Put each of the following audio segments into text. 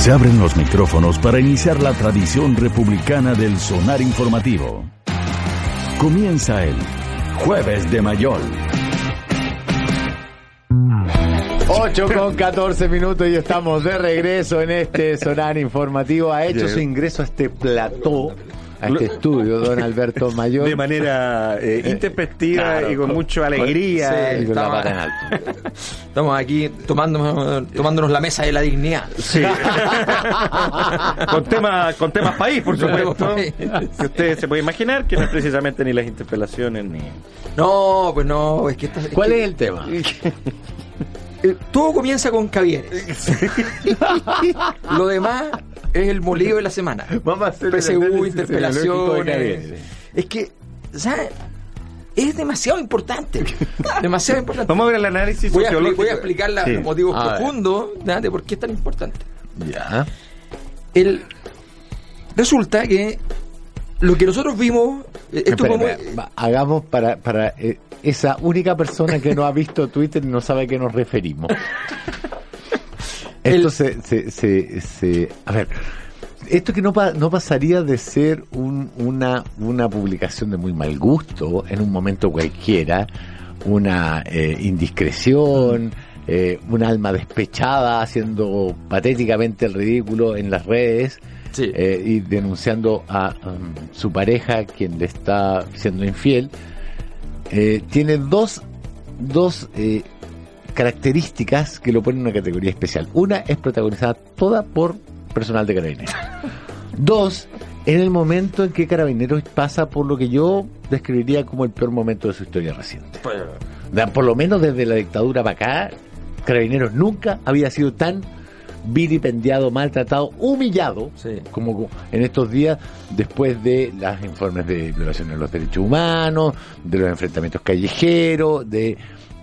Se abren los micrófonos para iniciar la tradición republicana del sonar informativo. Comienza el Jueves de Mayol. 8 con 14 minutos y estamos de regreso en este sonar informativo. Ha hecho su ingreso a este plató, a este estudio, don Alberto Mayor. De manera eh, intempestiva Claro, y con con- mucha alegría. Sí, con la estaba- pata en alto. Estamos aquí tomándonos, tomándonos la mesa de la dignidad. Sí. con temas con temas país, por supuesto. Que usted se puede imaginar que no es precisamente ni las interpelaciones ni. No, pues no, es que esta- es ¿Cuál que, es el tema? eh, todo comienza con Cavieres. Lo demás es el molido de la semana. Vamos a hacer el PSU, interpelaciones. Es que, ¿sabes? Es demasiado importante. Demasiado importante. Vamos a ver el análisis Voy a, sociológico. voy a explicar Sí. los motivos A profundos de por qué es tan importante. Ya. El, resulta que lo que nosotros vimos, eh, esto Espera, como- espera, hagamos para, para eh, esa única persona que no ha visto Twitter y no sabe a qué nos referimos. Esto El- se, se, se, se- A ver, esto que no, pa- no pasaría de ser un- una, una publicación de muy mal gusto en un momento cualquiera, una eh, indiscreción, eh, un alma despechada haciendo patéticamente el ridículo en las redes Sí. eh, y denunciando a um, su pareja, quien le está siendo infiel, eh, tiene dos, dos características que lo ponen en una categoría especial. Una es protagonizada toda por personal de carabineros. Dos, en el momento en que Carabineros pasa por lo que yo describiría como el peor momento de su historia reciente. Por lo menos desde la dictadura para acá, Carabineros nunca había sido tan vilipendiado, maltratado, humillado, Sí. como en estos días, después de los informes de violaciones de los derechos humanos, de los enfrentamientos callejeros, de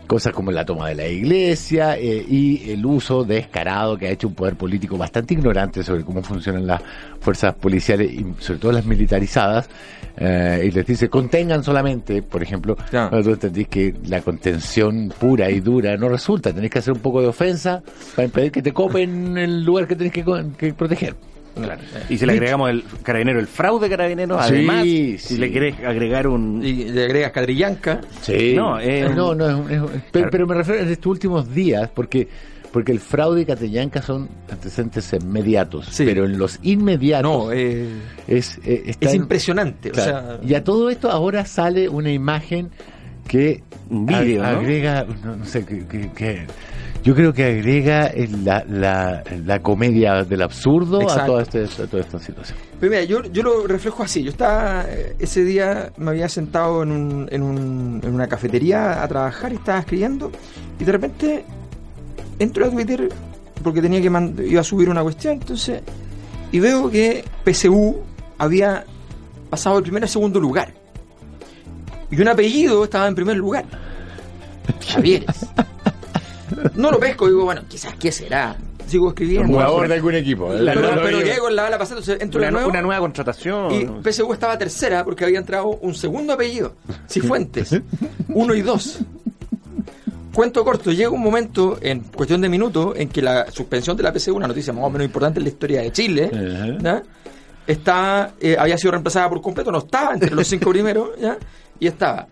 cosas como la toma de la iglesia eh, y el uso descarado que ha hecho un poder político bastante ignorante sobre cómo funcionan las fuerzas policiales y sobre todo las militarizadas. Eh, y les dice contengan solamente por ejemplo Ya. tú entendís que la contención pura y dura no resulta. Tenés que hacer un poco de ofensa para impedir que te copen el lugar que tenés que proteger Claro. Y si le agregamos el carabinero, el fraude carabinero, Sí, además, sí. si le querés agregar un. y le agregas cadrillanca. Sí. No, eh, no, no, es es pero, pero me refiero en estos últimos días, porque porque el fraude y Catellanca son antecedentes inmediatos, Sí. pero en los inmediatos No, eh, es, eh, es impresionante. claro. O sea, y a todo esto ahora sale una imagen que Un vídeo, ag- ¿no? agrega, no, no sé, que, que- que- yo creo que agrega el- la, la, la comedia del absurdo a toda, este- a toda esta situación. Pero mira, yo, yo lo reflejo así. Yo estaba, eh, ese día me había sentado en, un, en, un- en una cafetería a trabajar y estaba escribiendo y de repente entro a Twitter porque tenía que mand- iba a subir una cuestión, entonces y veo que PSU había pasado de primer a segundo lugar. Y un apellido estaba en primer lugar. Javieres. No lo pesco, digo, bueno, quizás qué será. Sigo escribiendo. Jugador de algún equipo. ¿eh? La- pero, la- pero la- quedé con la bala pasando, entonces entro Una, nuevo. una nueva contratación. Y PSU estaba tercera porque había entrado un segundo apellido, Cifuentes, uno y dos. Cuento corto, llega un momento, en cuestión de minutos, en que la suspensión de la PSU, una noticia más o menos importante en la historia de Chile. ¿ya? está, eh, había sido reemplazada por completo, no estaba entre los cinco primeros, ¿ya? y estaba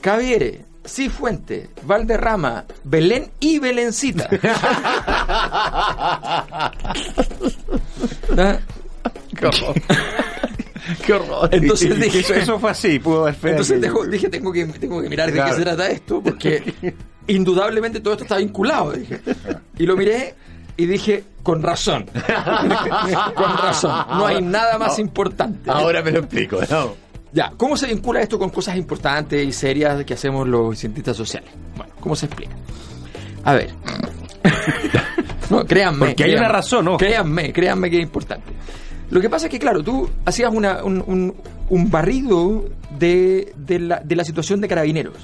Caviere, Cifuentes, Valderrama, Belén y Belencita. ¿Ya? Qué horror. Qué horror. Entonces dije, eso, eso fue así, pudo Entonces dejo- dije, tengo que, tengo que mirar de qué se trata esto, porque indudablemente todo esto está vinculado. Dije. Y lo miré y dije, con razón. con razón. No hay nada más importante. Ahora me lo explico. ¿no? Ya, ¿cómo se vincula esto con cosas importantes y serias que hacemos los cientistas sociales? Bueno, ¿cómo se explica? A ver. no, créanme. Porque hay créanme. una razón, ¿no? Créanme, créanme que es importante. Lo que pasa es que, claro, tú hacías una- un, un- un barrido de, de la, de la situación de carabineros.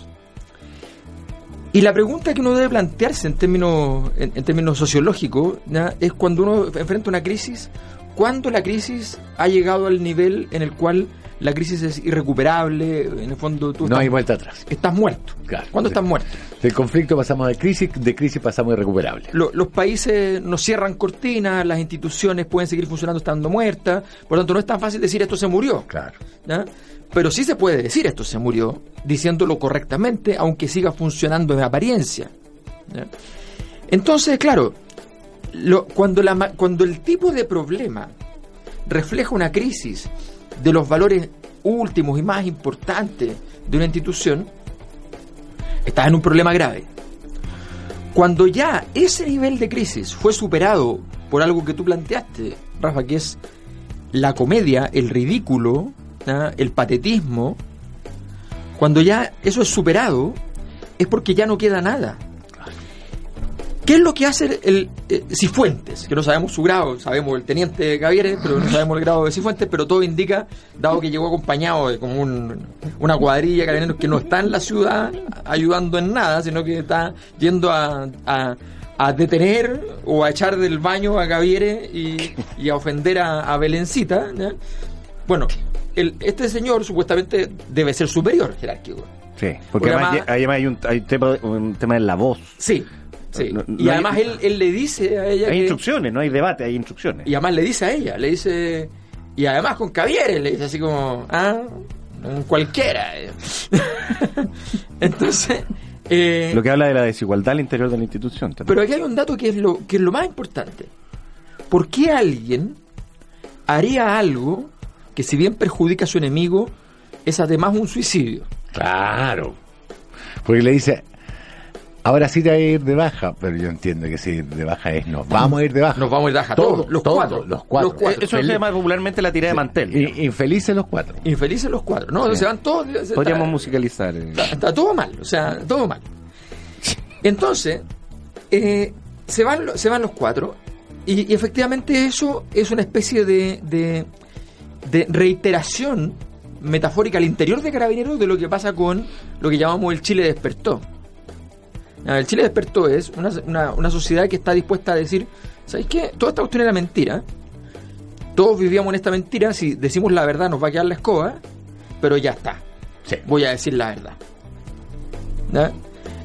Y la pregunta que uno debe plantearse en términos, en, en términos sociológicos ¿ya? es cuando uno enfrenta una crisis, ¿cuándo la crisis ha llegado al nivel en el cual la crisis es irrecuperable, en el fondo tú No estás, hay vuelta atrás. estás muerto. Claro. ¿Cuándo estás muerto? Del conflicto pasamos a crisis, de crisis pasamos a irrecuperable. Lo- los países no cierran cortinas, las instituciones pueden seguir funcionando estando muertas, por lo tanto no es tan fácil decir esto se murió. Claro. Pero sí se puede decir esto se murió, diciéndolo correctamente, aunque siga funcionando en apariencia. Entonces, claro, lo- cuando, la, cuando el tipo de problema refleja una crisis de los valores últimos y más importantes de una institución, estás en un problema grave. Cuando ya ese nivel de crisis fue superado por algo que tú planteaste, Rafa, que es la comedia, el ridículo, ¿ah? el patetismo, cuando ya eso es superado, es porque ya no queda nada. ¿Qué es lo que hace el, eh, Cifuentes? Que no sabemos su grado, sabemos el teniente Gavieres, pero no sabemos el grado de Cifuentes, pero todo indica, dado que llegó acompañado de como un- una cuadrilla de carabineros que no está en la ciudad ayudando en nada, sino que está yendo a, a- a detener o a echar del baño a Gavieres y, y a ofender a, a Belencita. ¿ya? Bueno, el- este señor supuestamente debe ser superior jerárquico. Sí, porque además, además- hay, un, hay un tema, un tema de la voz. Sí, sí. No- no y hay- además él, él le dice a ella Hay que... instrucciones, no hay debate, hay instrucciones. Y además le dice a ella, le dice... Y además con Cavieres le dice así como... Ah, un cualquiera. Entonces... eh, Lo que habla de la desigualdad al interior de la institución. también. pero aquí hay un dato que es, lo, que es lo más importante. ¿Por qué alguien haría algo que si bien perjudica a su enemigo, es además un suicidio? Claro. Porque le dice, ahora sí te vas a ir de baja, pero yo entiendo que si de baja es nos vamos a ir de baja. Nos vamos a ir de baja Todos, todos, los todos, cuatro. los cuatro. Los cuatro. Eso se Feliz- llama popularmente la tirada de mantel. Infelices los cuatro. Infelices los cuatro. No, Sí. se van todos. se- Podríamos está- musicalizar. eh. Está, está todo mal, o sea, todo mal. Entonces, eh, se, van, lo- se van los cuatro y, y efectivamente eso es una especie de, de, de reiteración metafórica al interior de Carabineros de lo que pasa con lo que llamamos el Chile despertó. Ah, El Chile despertó es una, una- una sociedad que está dispuesta a decir, ¿sabéis qué? Toda esta cuestión era mentira. Todos vivíamos en esta mentira, si decimos la verdad nos va a quedar la escoba, pero ya está Sí. voy a decir la verdad.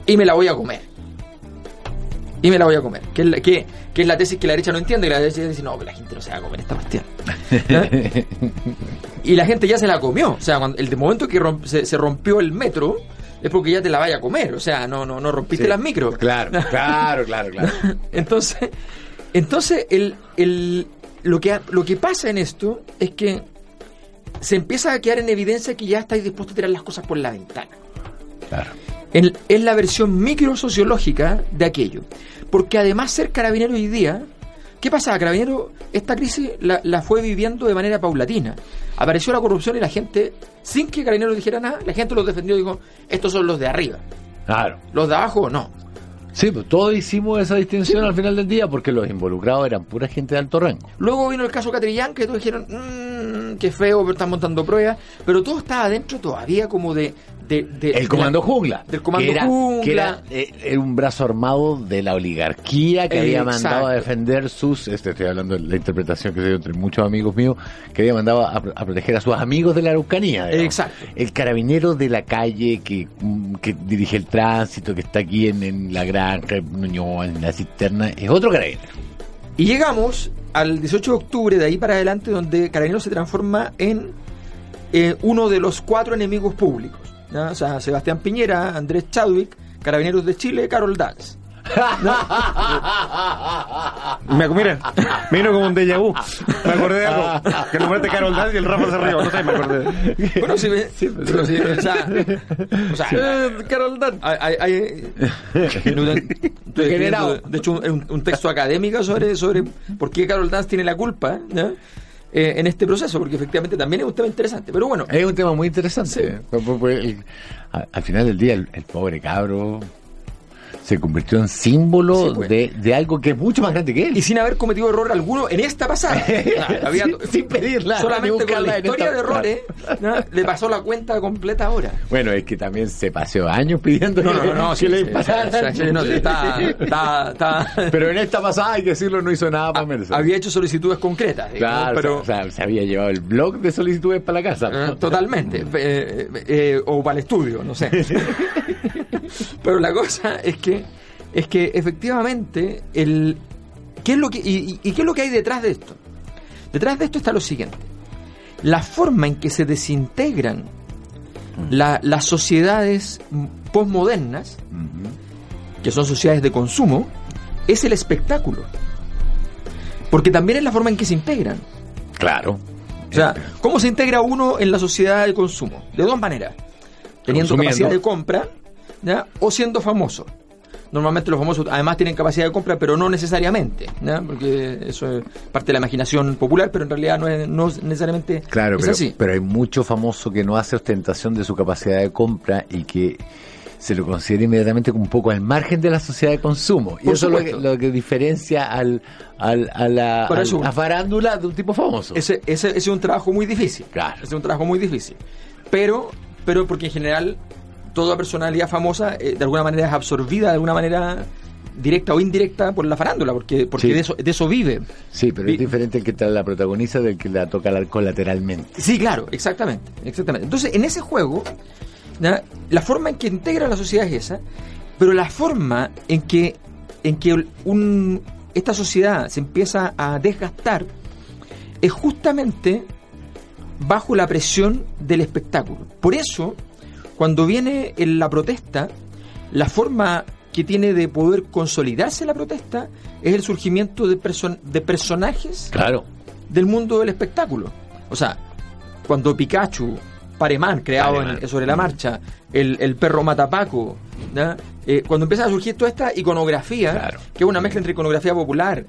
Y me la voy a comer. Y me la voy a comer. Que es la, que, que es la tesis que la derecha no entiende. Que la derecha dice, no, pero la gente no se va a comer esta cuestión. Y la gente ya se la comió. O sea, cuando, el momento que romp- se, se rompió el metro es porque ya te la vaya a comer. O sea, no, no, no rompiste Sí. las micros. Claro, claro, claro, claro. entonces, entonces el, el- lo, que, lo que pasa en esto es que se empieza a quedar en evidencia que ya estáis dispuestos a tirar las cosas por la ventana. claro. En- es la versión microsociológica de aquello. Porque además ser carabinero hoy día, ¿qué pasaba? Carabinero, esta crisis la, la fue viviendo de manera paulatina. Apareció la corrupción y la gente, sin que Carabinero dijera nada, la gente los defendió y dijo, estos son los de arriba. Claro. Los de abajo no. Sí, pues todos hicimos esa distinción al final del día porque los involucrados eran pura gente de alto rango. Luego vino el caso Catrillán, que todos dijeron, mmm, qué feo, pero están montando pruebas. Pero todo estaba dentro todavía como de... de- de- de El comando la- jungla. Del comando que era, jungla. Que era, eh, era un brazo armado de la oligarquía que había Exacto. mandado a defender sus. Este, estoy hablando de la interpretación que se dio entre muchos amigos míos, que había mandado a, a proteger a sus amigos de la Araucanía. digamos. Exacto. El carabinero de la calle que, que dirige el tránsito, que está aquí en, en la granja, en la cisterna, es otro carabinero. Y llegamos al 18 de octubre, de ahí para adelante, donde Carabineros se transforma en eh, uno de los cuatro enemigos públicos. ¿Ya? O sea, Sebastián Piñera, Andrés Chadwick, Carabineros de Chile, Carol Dance. Me, mira, me vino como un déjà vu. Me acordé de algo. Que el nombre de Carol Dance y el Rafa se rió. No sé, me acordé. Bueno, si me- pero sí, o sea, o sea, Carol Dance. hay, hay- de hecho, un, un texto académico sobre, sobre por qué Carol Dance tiene la culpa ¿ya? Eh, en este proceso, porque efectivamente también es un tema interesante. Pero bueno, Es un tema muy interesante. Sí. Pues, pues, pues, al final del día, el, el pobre cabro se convirtió en símbolo Sí, pues. de, de algo que es mucho más grande que él. Y sin haber cometido error alguno en esta pasada. Había- sin, sin pedirla. solamente con la historia esta- de errores ¿no? le pasó la cuenta completa ahora. Bueno, es que también se paseó años pidiendo No, no, no, que sí, le sí, no, está, está, está- Pero en esta pasada, hay que decirlo, no hizo nada para merecer. había hecho solicitudes concretas, Claro, pero o sea, se había llevado el blog de solicitudes para la casa. eh, totalmente, eh, eh, o para el estudio, no sé. pero la cosa es que es que efectivamente el ¿qué es lo que y, y- qué es lo que hay detrás de esto? Detrás de esto está lo siguiente: la forma en que se desintegran la- las sociedades postmodernas Ujú. que son sociedades de consumo, es el espectáculo. Porque también es la forma en que se integran. Claro. O sea, ¿cómo se integra uno en la sociedad de consumo? De dos maneras. Teniendo capacidad de compra ¿ya? o siendo famoso. Normalmente los famosos además tienen capacidad de compra, pero no necesariamente, ¿ya? porque eso es parte de la imaginación popular, pero en realidad no es, no es necesariamente Claro, es pero, así. pero hay mucho famoso que no hace ostentación de su capacidad de compra y que se lo considera inmediatamente como un poco al margen de la sociedad de consumo. Y eso es lo que, lo que diferencia al, al- a la Por al- eso- a farándula de un tipo famoso. Ese, ese, ese es un trabajo muy difícil. Claro. Ese es un trabajo muy difícil. Pero, pero porque en general toda personalidad famosa eh, de alguna manera es absorbida de alguna manera directa o indirecta por la farándula, porque, porque Sí. de, eso, de eso vive. Sí, pero Vi- es diferente el que te la protagoniza del que la toca la- colateralmente. Sí, claro, exactamente, exactamente. Entonces, en ese juego, ¿ya? la forma en que integra la sociedad es esa, pero la forma en que, en que un, esta sociedad se empieza a desgastar es justamente bajo la presión del espectáculo. Por eso, cuando viene en la protesta, la forma que tiene de poder consolidarse la protesta es el surgimiento de, person- de personajes Claro. del mundo del espectáculo. O sea, cuando Pikachu, Pareman, creado Pareman. en- sobre la marcha, el, el perro Matapaco. Eh, cuando empieza a surgir toda esta iconografía, Claro. que es una mezcla entre iconografía popular,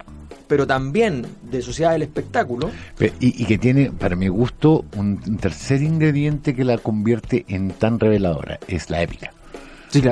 pero también de sociedad del espectáculo, Pe- Y, y que tiene, para mi gusto, un, tercer ingrediente que la convierte en tan reveladora, es la épica.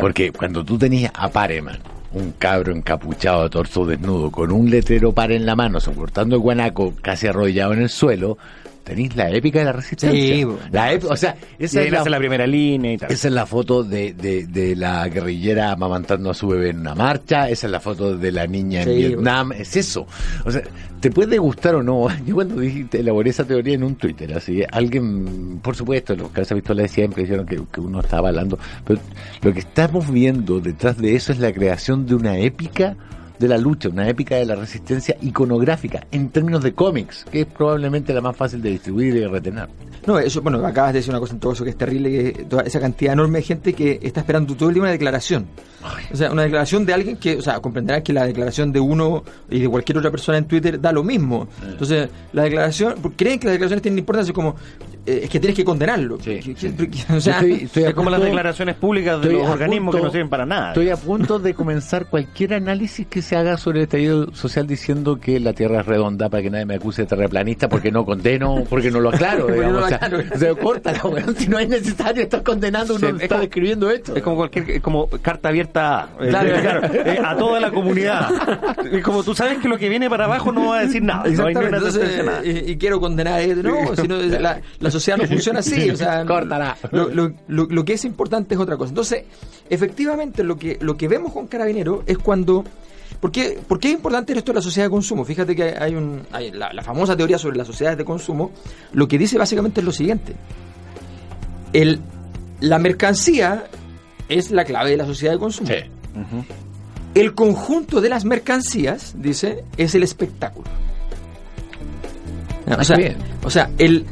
Porque cuando tú tenías a Pareman, un cabro encapuchado, torso desnudo, con un letrero par en la mano, soportando el guanaco casi arrollado en el suelo, tenéis la épica de la resistencia. Sí, la ép- o sea, esa es, la, la primera línea y tal. esa es la foto de, de, de la guerrillera amamantando a su bebé en una marcha, esa es la foto de la niña en Vietnam, es eso. O sea, te puede gustar o no. Yo cuando dijiste, elaboré esa teoría en un Twitter, así, alguien, por supuesto, los cabezas pistola de siempre dijeron que, que uno estaba hablando, pero lo que estamos viendo detrás de eso es la creación de una épica de la lucha, una épica de la resistencia iconográfica en términos de cómics, que es probablemente la más fácil de distribuir y de retener. No, eso, bueno, acabas de decir una cosa en todo eso que es terrible, que toda esa cantidad enorme de gente que está esperando todo el día una declaración. O sea, una declaración de alguien que, o sea, comprenderás que la declaración de uno y de cualquier otra persona en Twitter da lo mismo. Entonces, la declaración, creen que las declaraciones tienen importancia como, es que tienes que condenarlo. Sí, sí. o sea, estoy- estoy es como las declaraciones públicas de los organismos punto- que no sirven para nada. Estoy a punto de comenzar cualquier análisis que se haga sobre el estallido social diciendo que la Tierra es redonda para que nadie me acuse de terraplanista porque no condeno, porque no lo aclaro. Porque digamos, no lo o sea, aclaro. o sea, córtala, weón, si no es necesario, estás condenando, uno Sí, es está describiendo esto. Es como cualquier, es como carta abierta a, eh, Claro. claro, eh, a toda la comunidad. Como tú sabes que lo que viene para abajo no va a decir nada. No hay entonces, y, y quiero condenar él. No, si no, la, la sociedad no funciona así. O sea, Córtala. Lo, lo- lo- lo que es importante es otra cosa. Entonces, efectivamente, lo que, lo que vemos con Carabinero es cuando. ¿Por qué, por qué es importante esto de la sociedad de consumo? Fíjate que hay, un, hay la, la famosa teoría sobre las sociedades de consumo. Lo que dice básicamente es lo siguiente: el, la mercancía es la clave de la sociedad de consumo. Sí. El conjunto de las mercancías, dice, es el espectáculo. Ah, o sea, bien. o sea, el,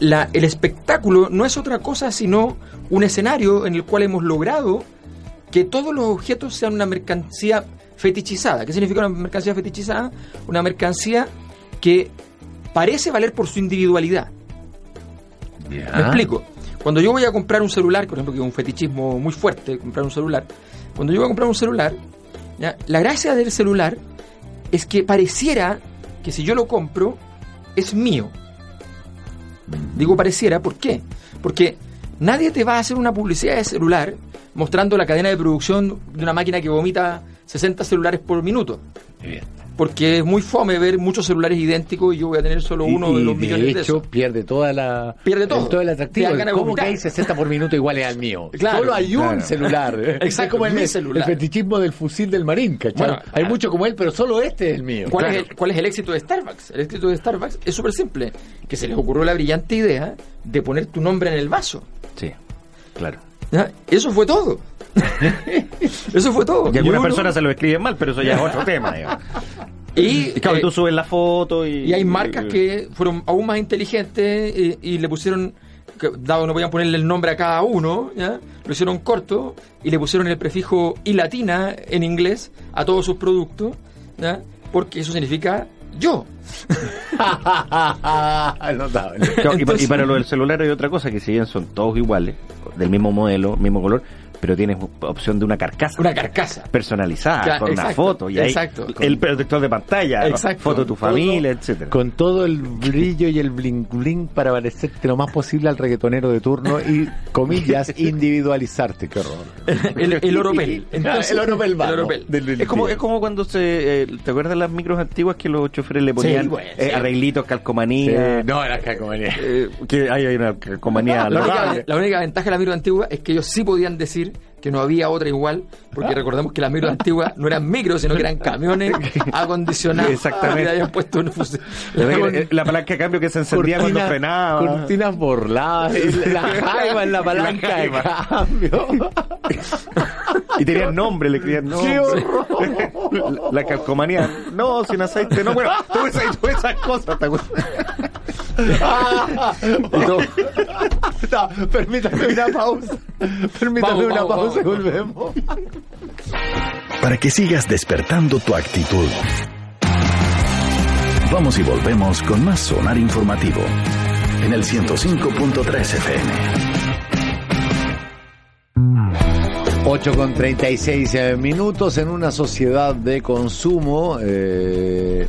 la- el espectáculo no es otra cosa sino un escenario en el cual hemos logrado que todos los objetos sean una mercancía fetichizada. ¿Qué significa una mercancía fetichizada? Una mercancía que parece valer por su individualidad. Me explico. Cuando yo voy a comprar un celular, por ejemplo, que es un fetichismo muy fuerte, comprar un celular, cuando yo voy a comprar un celular, ¿ya? la gracia del celular es que pareciera que si yo lo compro, es mío. Digo pareciera, ¿por qué? Porque Nadie te va a hacer una publicidad de celular mostrando la cadena de producción de una máquina que vomita 60 celulares por minuto. Bien. Porque es muy fome ver muchos celulares idénticos y yo voy a tener solo uno Y- de y los millones de hecho, esos. pierde toda la Pierde todo. todo el atractivo. De ¿Cómo que hay 60 por minuto iguales al mío? Claro, Solo hay un claro. celular. Exacto, Es como el, mi el celular. fetichismo del fusil del marín, ¿cachai? Bueno, hay ah. mucho como él, pero solo este es el mío. ¿Cuál, Claro. es el, cuál es el éxito de Starbucks? El éxito de Starbucks es súper simple. Que se les ocurrió la brillante idea de poner tu nombre en el vaso. Sí, claro. ¿Ya? Eso fue todo. Eso fue todo. Y algunas uno- personas se lo escriben mal, pero eso ya es otro tema. digamos. Y, Y claro, eh, tú subes la foto y... y hay marcas que fueron aún más inteligentes eh, y le pusieron, que, dado no podían ponerle el nombre a cada uno, ¿ya? lo hicieron corto y le pusieron el prefijo y latina en inglés a todos sus productos, ¿ya? porque eso significa yo. Claro, y, pa- y Entonces- para lo del celular hay otra cosa, que si bien son todos iguales, del mismo modelo, mismo color, pero tienes opción de una carcasa. Una carcasa. personalizada, Claro, con una exacto, foto, y ahí exacto. el protector de pantalla, Exacto. foto de tu Todo- familia, etcétera. Con todo el brillo y el bling bling para parecerte lo más posible al reggaetonero de turno y, comillas, individualizarte. Qué horror. El, el oropel. Entonces- el oropel, el vamos, oropel. del- del Es como, es como cuando se. eh, ¿Te acuerdas de las micros antiguas que los choferes le ponían Sí, bueno, eh, sí. arreglitos, Sí, calcomanía? no, era calcomanía. eh, que hay, hay una calcomanía La única, lavable. la única ventaja de la micro antigua es que ellos sí podían decir que no había otra igual, porque recordemos que las micros antiguas no eran micros, sino que eran camiones acondicionados. Exactamente. Habían puesto un fusil. La, la palanca de cambio que se encendía cuando frenaba. Cortinas borladas, la jaiba en la palanca de cambio. Y tenían nombre, le escribían nombre. La, la calcomanía. No, sin aceite, no. Bueno, todas esas, todas esas cosas. ¿Te acuerdas? No, permítame una pausa. Permítame Vamos, una vamos, pausa y volvemos. para que sigas despertando tu actitud. Vamos y volvemos con más sonar informativo en el 105.3 FM. 8 con 36 eh, minutos en una sociedad de consumo. eh,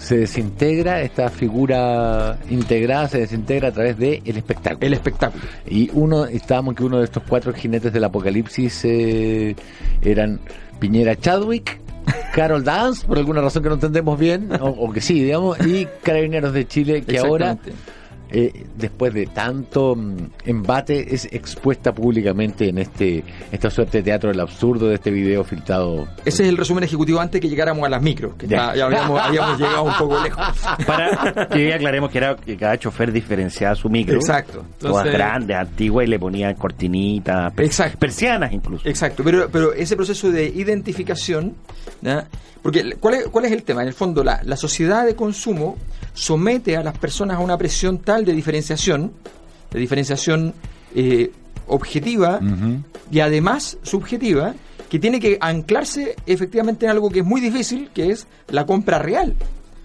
se desintegra esta figura integrada, se desintegra a través del el espectáculo. El espectáculo. Y uno, estábamos que uno de estos cuatro jinetes del apocalipsis eh, eran Piñera Chadwick, Carol Dance, por alguna razón que no entendemos bien, o, o que sí, digamos, y Carabineros de Chile, que ahora. Eh, después de tanto mm, embate, es expuesta públicamente en este esta suerte de teatro del absurdo de este video filtrado. Ese es el resumen ejecutivo antes que llegáramos a las micros, que Ya. habíamos, habíamos llegado un poco lejos. Para que aclaremos que era que cada chofer diferenciaba su micro. Exacto. Todas grandes, antiguas, y le ponían cortinitas, Exacto. persianas incluso. Exacto, pero, pero ese proceso de identificación, ¿ya? porque ¿cuál es, ¿cuál es el tema? En el fondo, la, la sociedad de consumo somete a las personas a una presión tal de diferenciación, de diferenciación eh, objetiva y además subjetiva, que tiene que anclarse efectivamente en algo que es muy difícil, que es la compra real.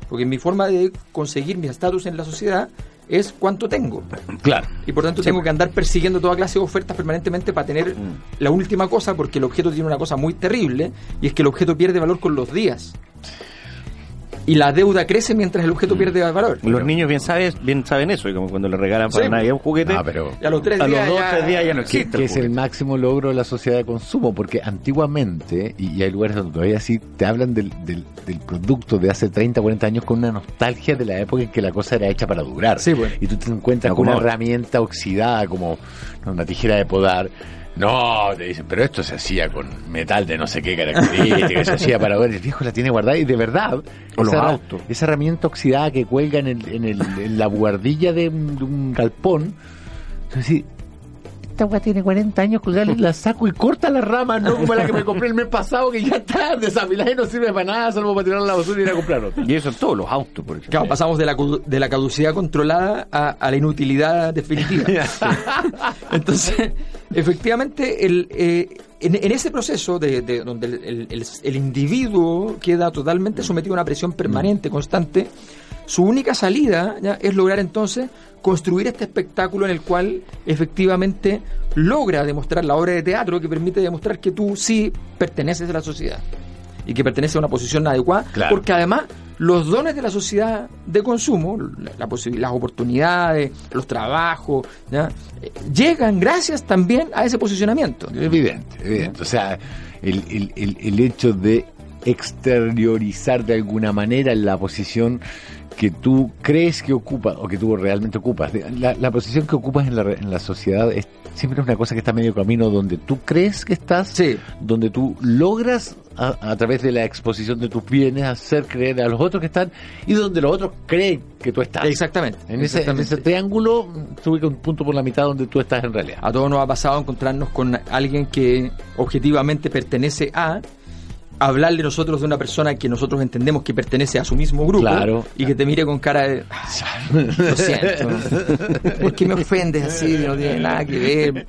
Porque mi forma de conseguir mi estatus en la sociedad es cuánto tengo. Claro. Y por tanto tengo que andar persiguiendo toda clase de ofertas permanentemente para tener la última cosa, porque el objeto tiene una cosa muy terrible, y es que el objeto pierde valor con los días. Y la deuda crece mientras el objeto pierde valor. Los niños bien, sabes, bien saben eso, y como cuando le regalan para Sí. Navidad un juguete, pero Y a los tres a los días dos ya- tres días ya no existe. que es el máximo logro de la sociedad de consumo, porque antiguamente, y, y hay lugares donde todavía sí te hablan del, del, del producto de hace 30, 40 años con una nostalgia de la época en que la cosa era hecha para durar. Sí, pues. Y tú te encuentras No, con una herramienta oxidada como no, una tijera de podar. No, te dicen, pero esto se hacía con metal de no sé qué características, se hacía para ver, el viejo la tiene guardada y de verdad, O los esa, herra- autos. esa herramienta oxidada que cuelga en, el, en, el, en la buhardilla de un, de un galpón, entonces, esta weá tiene 40 años, colgada, la saco y corta las ramas, no como la que me compré el mes pasado, que ya está desafilada y no sirve para nada, salvo para tirarla a la basura y ir a comprar otra. Y eso en todos los autos, por ejemplo. Claro, pasamos de la, de la caducidad controlada a, a la inutilidad definitiva. Entonces, efectivamente, el, eh, en, en ese proceso de, de donde el, el- el- el individuo queda totalmente sometido a una presión permanente, constante, su única salida ¿ya? es lograr entonces construir este espectáculo en el cual efectivamente logra demostrar la obra de teatro que permite demostrar que tú sí perteneces a la sociedad y que perteneces a una posición adecuada, Claro. porque además los dones de la sociedad de consumo, la, las oportunidades, los trabajos, ¿ya? Eh, llegan gracias también a ese posicionamiento. Evidente, evidente. O sea, el, el, el, el hecho de exteriorizar de alguna manera la posición que tú crees que ocupas o que tú realmente ocupas. La, la posición que ocupas en la, en la sociedad es siempre una cosa que está medio camino donde tú crees que estás, Sí. donde tú logras a, a través de la exposición de tus bienes hacer creer a los otros que están y donde los otros creen que tú estás. Exactamente. En ese, en exactamente. ese triángulo tú ubicas un punto por la mitad donde tú estás en realidad. A todos nos ha pasado encontrarnos con alguien que objetivamente pertenece a hablarle nosotros de una persona que nosotros entendemos que pertenece a su mismo grupo Claro. y que te mire con cara de "Ah, lo siento ¿por qué me ofendes así? no tiene nada que ver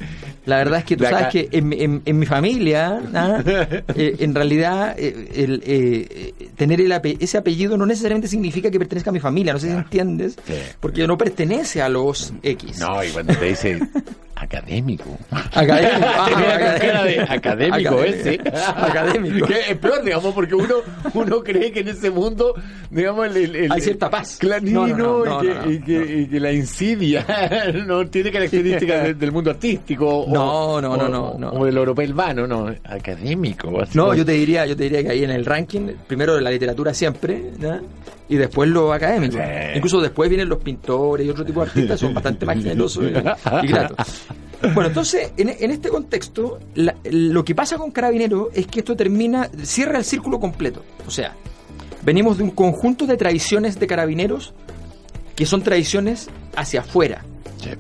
la verdad es que tú sabes que en, en- en mi familia ¿ah? Eh, en realidad eh, el, eh, tener el ape- ese apellido no necesariamente significa que pertenezca a mi familia no sé si entiendes porque no pertenece a los X No, y cuando te dice académico. Académico. Ah, académico ese. Académico. Que es peor, digamos, porque uno, uno cree que en ese mundo, digamos, el, el- el- Hay cierta paz. Clanino No, no, no, y, que, no, no, y que- y que la insidia no tiene características de- del mundo artístico o, No, no, no, o- no, no. o del europeo urbano, no, académico. así No, como- yo te diría, yo te diría que ahí en el ranking, primero la literatura siempre, y después lo académico. Sí. Incluso después vienen los pintores y otro tipo de artistas, son bastante más generosos y, y gratos. Bueno, entonces, en, en este contexto, la- lo que pasa con Carabinero es que esto termina, cierra el círculo completo. O sea, venimos de un conjunto de tradiciones de carabineros que son tradiciones hacia afuera. Sí.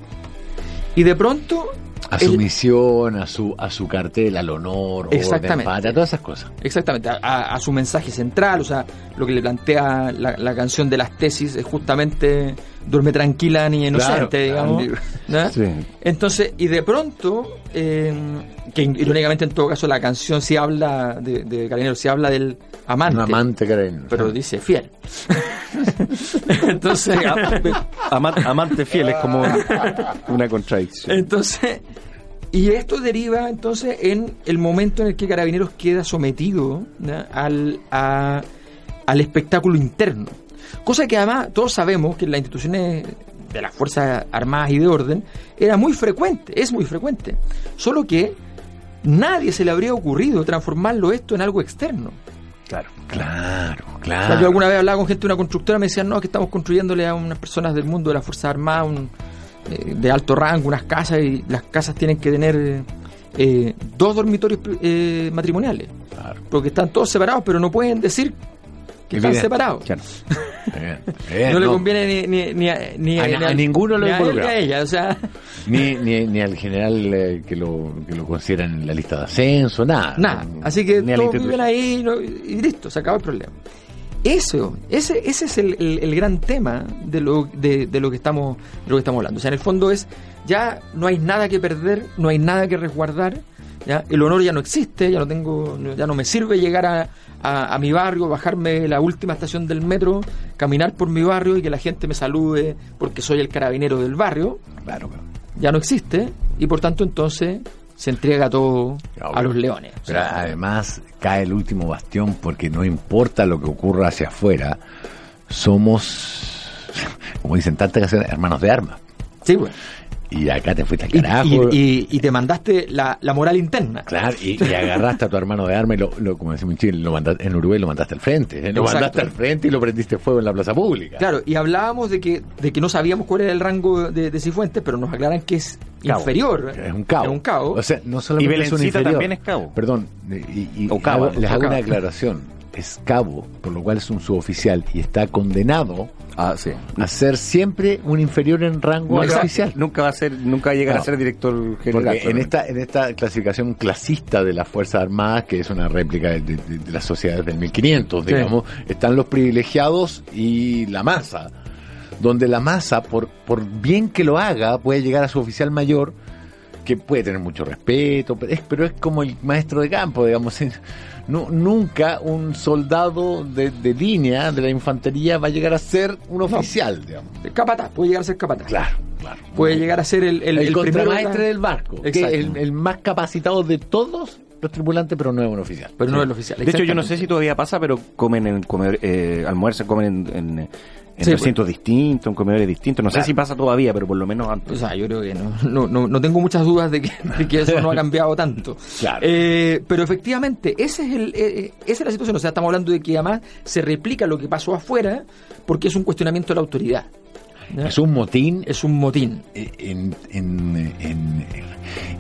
Y de pronto... A su el- misión, a su, a su cartel, al honor, orden, Exactamente. patria, todas esas cosas. Exactamente, a, a- a su mensaje central, o sea, lo que le plantea la, la canción de las tesis es justamente duerme tranquila niña inocente, Claro, digamos. ¿no? Sí. Entonces, y de pronto, eh, que irónicamente en todo caso la canción sí habla de, de Carabinero, sí habla del amante, Un amante carabinero. pero dice fiel. Entonces, Ama- amante fiel es como una contradicción. Entonces, y esto deriva entonces en el momento en el que Carabineros queda sometido ¿no? al, a- al espectáculo interno. Cosa que además todos sabemos que en las instituciones de las Fuerzas Armadas y de Orden era muy frecuente, es muy frecuente. Solo que nadie se le habría ocurrido transformarlo esto en algo externo. Claro, claro, O sea, claro. Yo alguna vez hablaba con gente de una constructora, me decían, no, que estamos construyéndole a unas personas del mundo de las Fuerzas Armadas un, eh, de alto rango unas casas y las casas tienen que tener eh, dos dormitorios eh, matrimoniales. Claro. Porque están todos separados, pero no pueden decir que están separados. Claro. Bien, bien, no, le conviene ni, ni, ni a, ni A- ni a ninguno lo involucra. a ella. O sea, Ni, ni, ni al general eh, que, lo, que lo consideran en la lista de ascenso, nada. nada. Así que todos viven ahí ¿no? y listo, se acaba el problema. Eso, ese, ese es el, el- el gran tema de lo, de, de lo que estamos, de lo que estamos hablando. O sea, en el fondo es, ya no hay nada que perder, no hay nada que resguardar, ¿ya? el honor ya no existe, ya no tengo, ya no me sirve llegar a, a- a mi barrio, bajarme la última estación del metro, caminar por mi barrio y que la gente me salude porque soy el carabinero del barrio, Claro, claro. ya no existe, y por tanto entonces se entrega todo Claro. a los leones. O Pero sea, además cae el último bastión porque no importa lo que ocurra hacia afuera, somos, como dicen tantas canciones, hermanos de armas. sí, bueno. Y acá te fuiste al Y, carajo. y- y- y te mandaste la, la moral interna. Claro, y, y agarraste a tu hermano de arma y lo, lo- como decimos en Chile, lo mandaste, en Uruguay lo mandaste al frente. ¿eh? Lo Exacto. mandaste al frente y lo prendiste fuego en la plaza pública. Claro, y hablábamos de que, de que no sabíamos cuál era el rango de, de Cifuentes, pero nos aclaran que es Cabo. inferior. Es un cabo. Es un cabo. O sea, no solamente Y es un Belencita inferior. también es cabo. Perdón, y, y- O cabo, les O hago cabo. una aclaración. Es cabo, por lo cual es un suboficial y está condenado Ah, sí. a ser siempre un inferior en rango al exacto. oficial. Nunca va a ser, nunca va a llegar No. a ser director general. Porque en esta, en esta clasificación clasista de las Fuerzas Armadas, que es una réplica de, de- de las sociedades del 1500, Sí. digamos, están los privilegiados y la masa, donde la masa, por, por bien que lo haga, puede llegar a su oficial mayor, que puede tener mucho respeto, pero es, pero es como el maestro de campo, digamos. Nu- nunca un soldado de, de línea de la infantería va a llegar a ser un oficial, digamos. Capataz, puede llegar a ser capataz. Claro, claro. Puede llegar a ser el, el, El, el primero de la- contramaestre del barco, que es el más capacitado de todos los tripulantes, pero no es un oficial. Pero no es el oficial. De hecho, yo no sé si todavía pasa, pero comen en comer, eh, almuerzan, comen en, en, en Sí, recintos distintos, en comedores distintos. No sé si pasa todavía, pero por lo menos O antes. sea, yo creo que no, no, no, no tengo muchas dudas de que, de que eso no ha cambiado tanto. Claro. Eh, pero efectivamente, ese es el, eh, esa es la situación. O sea, estamos hablando de que además se replica lo que pasó afuera porque es un cuestionamiento de la autoridad. ¿Ya? Es un motín Es un motín. eh, en, en, en,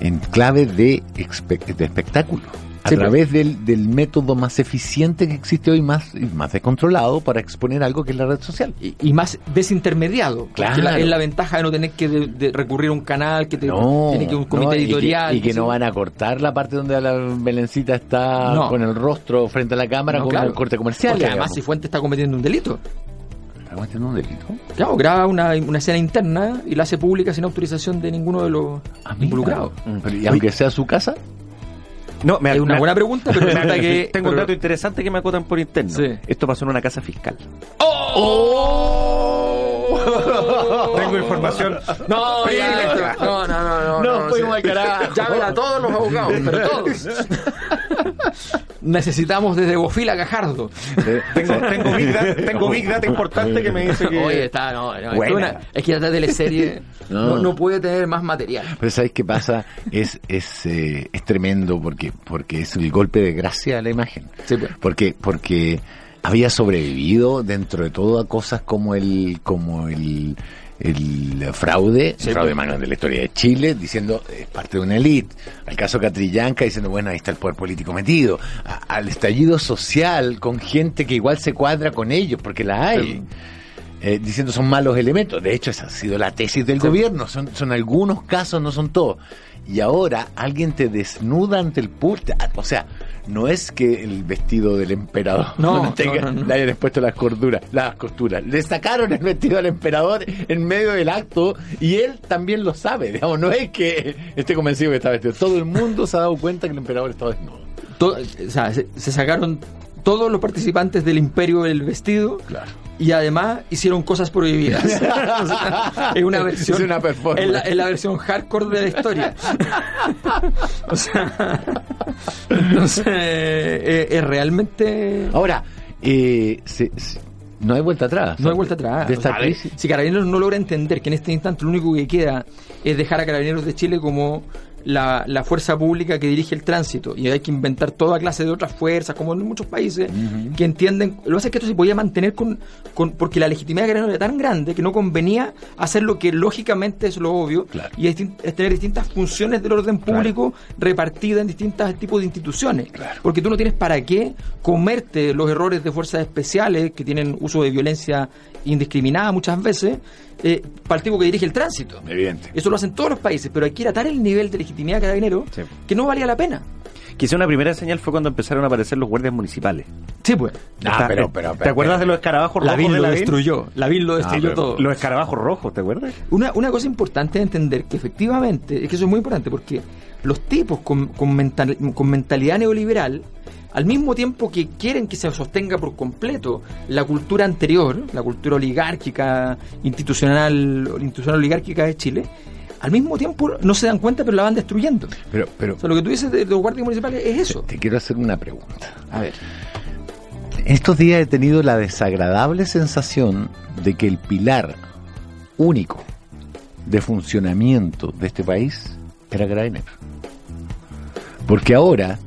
en clave de, de espectáculo. A Sí, través del, del método más eficiente que existe hoy, más, más descontrolado, para exponer algo que es la red social. Y, y más desintermediado. Claro. la- es la ventaja de no tener que de- de recurrir a un canal, que te, tiene que un comité no, y que- editorial. Y que, no van a cortar la parte donde la Belencita está No. con el rostro frente a la cámara No, con claro. un corte comercial. Porque además digamos. Cifuentes está cometiendo un delito. ¿Está cometiendo un delito? Claro, graba una, una escena interna y la hace pública sin autorización de ninguno de los Ah, involucrados. Pero, y aunque sea su casa, No, me, Es una me- buena pregunta, pero resulta que... Tengo un dato interesante que me acotan por interno. Sí. Esto pasó en una casa fiscal. ¡Oh! Tengo información. No, ya, no, no, no, no. No, fuimos al carajo. Llamen a todos los abogados, pero todos. Necesitamos desde Bofil a Gajardo. Tengo, tengo, big data, tengo big data importante que me dice que. Oye, está, no, no, es, una- es que esta teleserie no. No. no puede tener más material. Pero ¿sabes qué pasa? Es, es, eh, es tremendo porque, porque es el golpe de gracia a la imagen. Sí, pues. Porque, porque había sobrevivido dentro de todo a cosas como el, como el, el fraude, Sí, el fraude pues. grande de la historia de Chile, diciendo es parte de una élite. Al caso Catrillanca diciendo, bueno, ahí está el poder político metido. A- al estallido social con gente que igual se cuadra con ellos, porque la hay. eh, diciendo son malos elementos. De hecho, esa ha sido la tesis del Sí. gobierno. Son, son algunos casos, no son todos. Y ahora alguien te desnuda ante el público. O sea, no es que el vestido del emperador No, le tenga- no, no, no. le hayan puesto las corduras, las costuras. Le sacaron el vestido al emperador en medio del acto y él también lo sabe. Digamos, no es que esté convencido que está vestido. Todo el mundo se ha dado cuenta que el emperador estaba desnudo. To- o sea, se, se sacaron todos los participantes del imperio del vestido Claro. y además hicieron cosas prohibidas. O sea, es una versión. Es una performance. Es la, es la versión hardcore de la historia. o sea. Entonces, eh, es realmente. Ahora, eh, se- se- no hay vuelta atrás. No hay vuelta atrás. De O esta sea, crisis. Si Carabineros no logra entender que en este instante lo único que queda es dejar a Carabineros de Chile como la, la fuerza pública que dirige el tránsito y hay que inventar toda clase de otras fuerzas, como en muchos países que entienden. Lo que pasa es que esto se podía mantener con, con porque la legitimidad de Carabineros era tan grande que no convenía hacer lo que lógicamente es lo obvio Claro. y es, tener distintas funciones del orden público repartidas en distintos tipos de instituciones. Claro. Porque tú no tienes para qué comerte los errores de fuerzas especiales que tienen uso de violencia indiscriminada muchas veces eh, para el tipo que dirige el tránsito. Evidente. Eso lo hacen todos los países, pero aquí era tal el nivel de legitimidad de carabinero Sí. que no valía la pena. Quizá una primera señal fue cuando empezaron a aparecer los guardias municipales. Sí, pues. Ah, Está- pero- pero- ¿Te pero- acuerdas de los escarabajos La rojos VIL de lo la destruyó. La VIL lo destruyó pero todo. Los escarabajos rojos, ¿te acuerdas? Una, una cosa importante de entender que efectivamente, es que eso es muy importante porque los tipos con, con, mental- con mentalidad neoliberal, al mismo tiempo que quieren que se sostenga por completo la cultura anterior, la cultura oligárquica, institucional, institucional oligárquica de Chile, al mismo tiempo no se dan cuenta pero la van destruyendo. Pero, pero O sea, lo que tú dices de, los guardias municipales es eso. te quiero hacer una pregunta. A ver. Estos días he tenido la desagradable sensación de que el pilar único de funcionamiento de este país era Carabineros. Porque ahora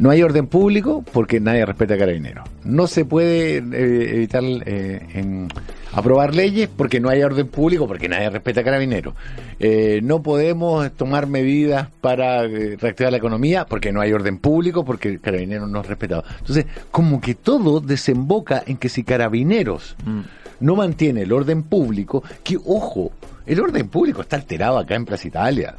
no hay orden público porque nadie respeta a Carabineros. No se puede eh, evitar eh, en aprobar leyes porque no hay orden público porque nadie respeta a Carabineros. Eh, no podemos tomar medidas para eh, reactivar la economía porque no hay orden público porque Carabineros no es respetado. Entonces, como que todo desemboca en que si Carabineros no mantiene el orden público, que ojo, el orden público está alterado acá en Plaza Italia.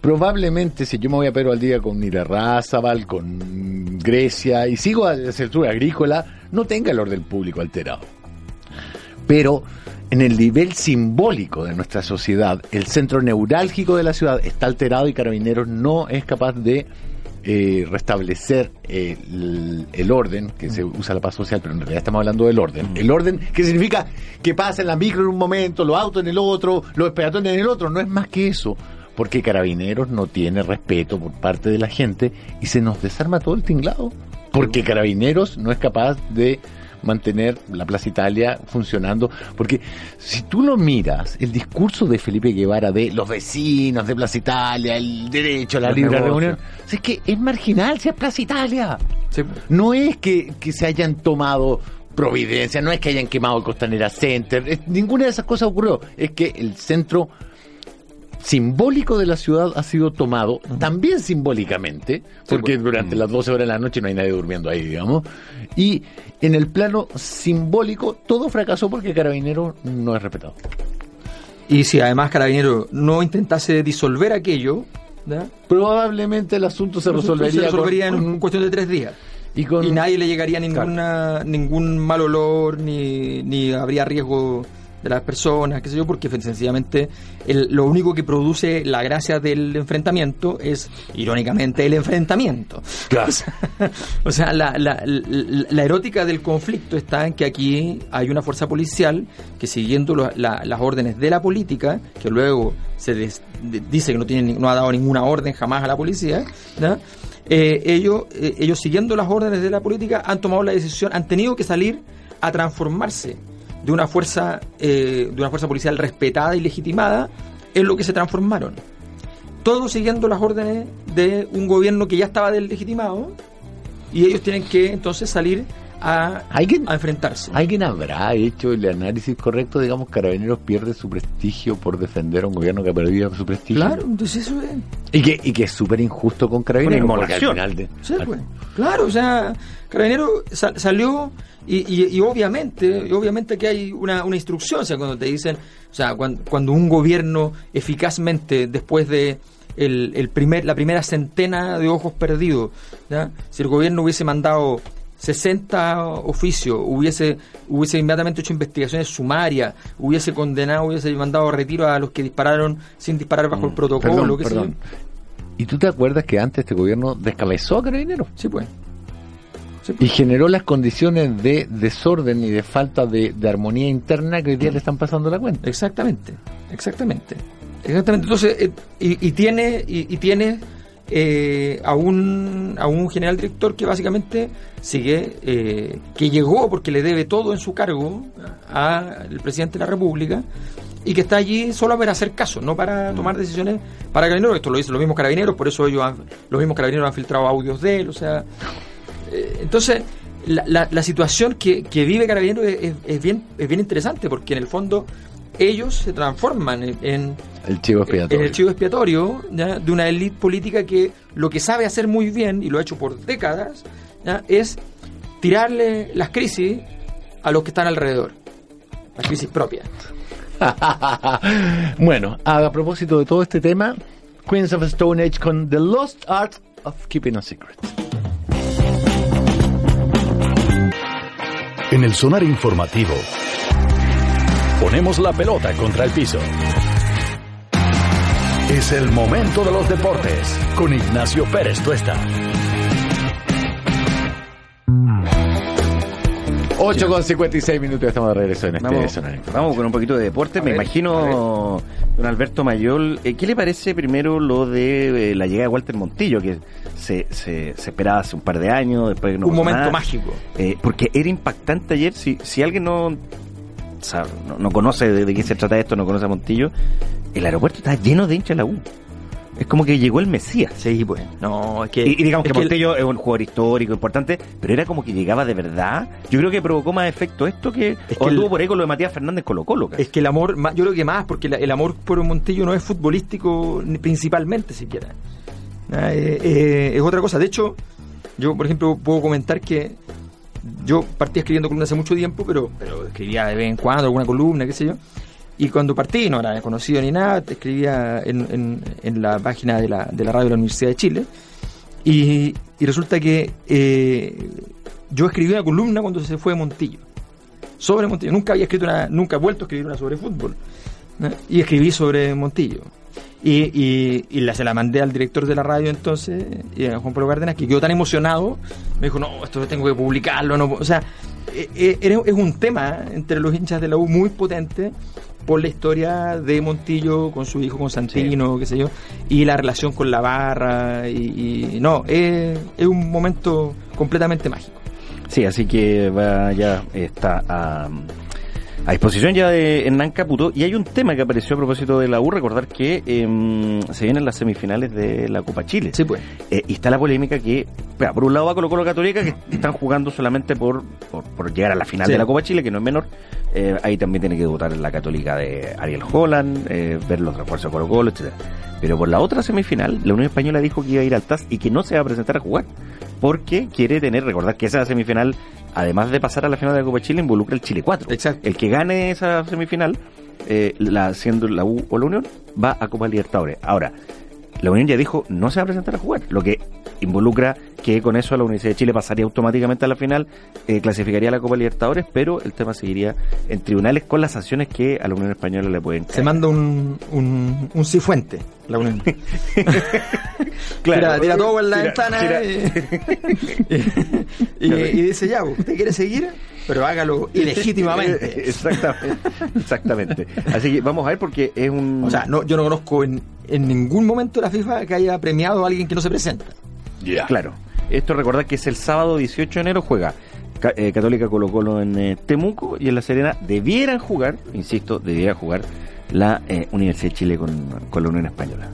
Probablemente si yo me voy a Pedro al día con Irarrázaval, con Grecia y sigo a la sector agrícola, no tenga el orden público alterado. Pero en el nivel simbólico de nuestra sociedad, el centro neurálgico de la ciudad está alterado y Carabineros no es capaz de eh, restablecer eh, el, el orden, que se usa la paz social, pero en realidad estamos hablando del orden. El orden que significa que pasa en la micro en un momento, los autos en el otro, los peatones en el otro, no es más que eso. porque Carabineros no tiene respeto por parte de la gente y se nos desarma todo el tinglado, porque Carabineros no es capaz de mantener la Plaza Italia funcionando, porque si tú lo miras, el discurso de Felipe Guevara de los vecinos de Plaza Italia, el derecho a la libre reunión, es que es marginal, si es Plaza Italia. Sí. No es que, que se hayan tomado providencia, no es que hayan quemado el Costanera Center, es- ninguna de esas cosas ocurrió. Es que el centro simbólico de la ciudad ha sido tomado, también simbólicamente, porque durante las 12 horas de la noche no hay nadie durmiendo ahí, digamos. Y en el plano simbólico todo fracasó porque Carabinero no es respetado. Y si además Carabinero no intentase disolver aquello. Probablemente el asunto se resolvería, se resolvería con- en con- cuestión de tres días. y con Y nadie le llegaría ninguna, ningún mal olor, ni, ni habría riesgo de las personas, qué sé yo, porque sencillamente el- lo único que produce la gracia del enfrentamiento es, irónicamente, el enfrentamiento. Claro. O sea, la, la- la- la erótica del conflicto está en que aquí hay una fuerza policial que siguiendo lo- las órdenes de la política, que luego se des- de- dice que no, tiene, no ha dado ninguna orden jamás a la policía. Eh, ellos, eh, ellos siguiendo las órdenes de la política han tomado la decisión, han tenido que salir a transformarse de una fuerza, eh, de una fuerza policial respetada y legitimada en lo que se transformaron. Todos siguiendo las órdenes de un gobierno que ya estaba deslegitimado y ellos tienen que entonces salir a, ¿Alguien, a enfrentarse. ¿Alguien habrá hecho el análisis correcto? Digamos, Carabineros pierde su prestigio por defender a un gobierno que ha perdido su prestigio. Claro, entonces eso es. Y que, y que es súper injusto con Carabineros. Una porque al inmolación. final de- Sí, al- pues. Claro, o sea, Carabinero sa- salió y, y- y obviamente, y obviamente que hay una, una instrucción, o sea, cuando te dicen, o sea, cuando, cuando un gobierno eficazmente, después de el, el primer, la primera centena de ojos perdidos, ¿ya? si el gobierno hubiese mandado 60 oficios, hubiese, hubiese inmediatamente hecho investigaciones sumarias, hubiese condenado, hubiese mandado a retiro a los que dispararon sin disparar bajo el protocolo, Mm, Perdón, qué sé perdón. ¿Y tú te acuerdas que antes este gobierno descabezó a Carabineros? Sí, pues. Sí, Y pues. generó las condiciones de desorden y de falta de, de armonía interna que hoy día le están pasando la cuenta. Exactamente, exactamente. Exactamente. Entonces, eh, y, y tiene, y, y tiene eh, a, un, a un general director que básicamente sigue, eh, que llegó porque le debe todo en su cargo al presidente de la República y que está allí solo para hacer caso, no para tomar decisiones para carabineros. Esto lo dicen los mismos carabineros, por eso ellos han- los mismos carabineros han filtrado audios de él, o sea. eh, entonces, la, la- la situación que, que vive Carabineros es, bien, es bien interesante porque en el fondo ellos se transforman en, El chivo en expiatorio. el chivo expiatorio ¿ya? de una élite política que lo que sabe hacer muy bien y lo ha hecho por décadas ¿ya? es tirarle las crisis a los que están alrededor, las crisis propias. bueno, a propósito de todo este tema, Queens of Stone Age con The Lost Art of Keeping a Secret. En el sonar informativo, ponemos la pelota contra el piso. Es el momento de los deportes con Ignacio Pérez Tuesta. 8 con 56 minutos, estamos de regreso en este Vamos, vamos con un poquito de deporte. A Me ver, imagino, don Alberto Mayol, eh, ¿qué le parece primero lo de eh, la llegada de Walter Montillo, que se, se, se esperaba hace un par de años, después no un momento nada? mágico. Eh, porque era impactante ayer, si, si alguien no, sabe, no, no conoce de, de qué se trata esto, no conoce a Montillo, el aeropuerto está lleno de hinchas de la U. Es como que llegó el Mesías. Sí, pues. No, es que. Y, y digamos es que Montillo es un jugador histórico, importante, pero era como que llegaba de verdad. Yo creo que provocó más efecto esto que, Es que tuvo el- por ahí con lo de Matías Fernández Colo Colo. casi. Es que el amor, yo creo que más, porque el amor por Montillo no es futbolístico principalmente siquiera. Ah, eh, eh, es otra cosa. De hecho, yo, por ejemplo, puedo comentar que yo partí escribiendo columnas hace mucho tiempo, pero, pero escribía de vez en cuando alguna columna, qué sé yo. Y cuando partí, no era conocido ni nada, escribía en, en- la página de la, de la radio de la Universidad de Chile. Y, y resulta que eh, yo escribí una columna cuando se fue Montillo sobre Montillo. Nunca había escrito una, nunca he vuelto a escribir una sobre fútbol. Y escribí sobre Montillo. Y, y, y la, se la mandé al director de la radio entonces, y a Juan Pablo Cárdenas, que quedó tan emocionado, me dijo, no, esto tengo que publicarlo. No, puedo". o sea, eh, eh, es un tema entre los hinchas de la U muy potente por la historia de Montillo con su hijo Constantino, qué sé yo, y la relación con la barra, y, y- no, es, es un momento completamente mágico. Sí, así que va, ya está a, a disposición ya de Hernán Caputo. Y hay un tema que apareció a propósito de la U. Recordar que em, se vienen las semifinales de la Copa Chile. Sí, pues. Eh, y está la polémica que, vea, por un lado va Colo Colo Católica, que están jugando solamente por, por, por llegar a la final Sí. de la Copa Chile, que no es menor. Eh, ahí también tiene que votar la Católica de Ariel Holland, eh, ver los refuerzos de Colo Colo, etcétera Pero por la otra semifinal, la Unión Española dijo que iba a ir al TAS y que no se va a presentar a jugar. Porque quiere tener, recordar que esa semifinal, además de pasar a la final de la Copa Chile, involucra el Chile 4. Exacto. El que gane esa semifinal, eh, la, siendo la U o la Unión, va a Copa Libertadores. Ahora, la Unión ya dijo no se va a presentar a jugar, lo que involucra que con eso la Universidad de Chile pasaría automáticamente a la final, eh, clasificaría a la Copa Libertadores, pero el tema seguiría en tribunales con las sanciones que a la Unión Española le pueden Se manda un, un, un cifuente, la Unión. Tira, tira todo en la Tira- ventana y, y- y dice, ya, usted quiere seguir, pero hágalo ilegítimamente. Exactamente, exactamente. Así que vamos a ver porque es un... O sea, no, yo no conozco en, en ningún momento la FIFA que haya premiado a alguien que no se presenta. Claro. Esto recordar que es el sábado 18 de enero juega eh, Católica Colo Colo en eh, Temuco y en La Serena debieran jugar, insisto, debieran jugar la eh, Universidad de Chile con, con la Unión Española.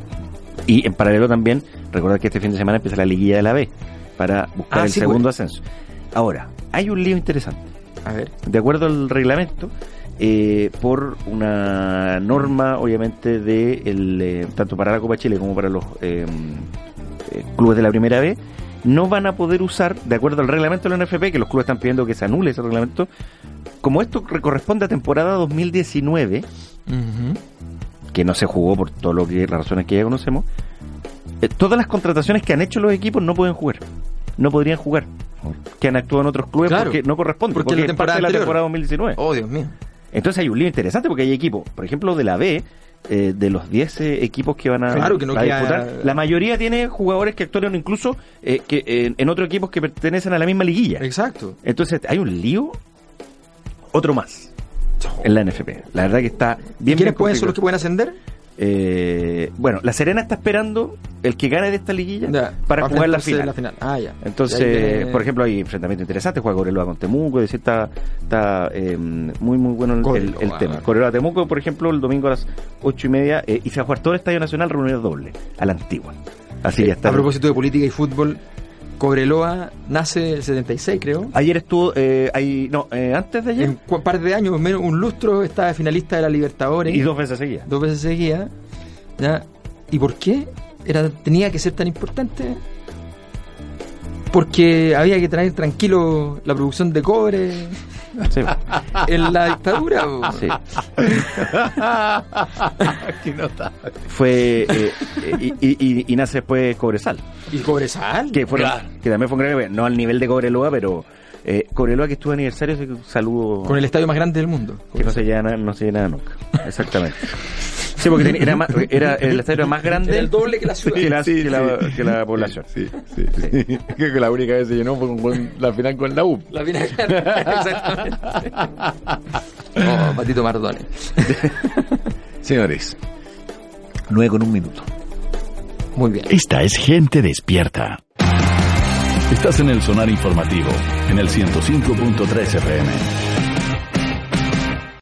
Y en paralelo también, recordar que este fin de semana empieza la liguilla de la B para buscar Ah, el sí, segundo ascenso. Ahora, hay un lío interesante. A ver. De acuerdo al reglamento, eh, por una norma, obviamente, de el, eh, tanto para la Copa Chile como para los eh, eh, clubes de la primera B, no van a poder usar, de acuerdo al reglamento de la NFP, que los clubes están pidiendo que se anule ese reglamento, como esto re- corresponde a temporada 2019, que no se jugó por todo lo que las razones que ya conocemos, eh, todas las contrataciones que han hecho los equipos no pueden jugar, no podrían jugar, que han actuado en otros clubes Claro, porque no corresponde, porque porque, la es parte temporada de la temporada 2019. Oh, Dios mío. Entonces hay un lío interesante porque hay equipos, por ejemplo, de la B, eh, de los 10 eh, equipos que van a, Claro, que no a queda- disputar, la mayoría tiene jugadores que actuaron incluso eh, que en, en otros equipos que pertenecen a la misma liguilla. Exacto. Entonces hay un lío, otro más en la NFP. La verdad que está ¿Y bien, quiénes pueden, son los que pueden ascender? Eh, bueno, la Serena está esperando el que gane de esta liguilla Ya, para jugar la final. en Ah, ya. Entonces, viene- por ejemplo, hay enfrentamientos interesantes. Juega Coreloa con Temuco, es decir, está, está eh, muy, muy bueno el, el- Cobreloa. el tema. Temuco, por ejemplo, el domingo a las ocho y media, eh, y se va a jugar todo el Estadio Nacional reunido doble, a la antigua. Así ya está. A propósito de política y fútbol, Cobreloa nace el 76, creo. Ayer estuvo, eh, ahí, no, eh, antes de ayer, En un par de años, menos un lustro, estaba finalista de la Libertadores. y dos veces seguía. dos veces seguía. ¿ya? ¿Y por qué? Era, tenía que ser tan importante. Porque había que traer tranquilo la producción de cobre Sí. en la dictadura. Sí. Qué nota. Fue, eh, eh, y, y- y- y nace después Cobresal. Y cobresal. que, fueron- Claro. que también fue un gran no al nivel de Cobreloa, pero eh, Cobreloa que estuvo de aniversario, un saludo Con el estadio más grande del mundo. que no se llena, no se llena nunca. Exactamente. Sí, porque era, más- era el estadio era más grande Era el doble que la ciudad. que la, que la- que la población. Sí, sí, sí. Creo que la única vez se llenó fue con, con la final con la U. La final. Exactamente. Oh, Patito Mardone. Señores, nueve con un minuto. Muy bien. Esta es gente despierta. Estás en el sonar informativo, en el 105.3 FM.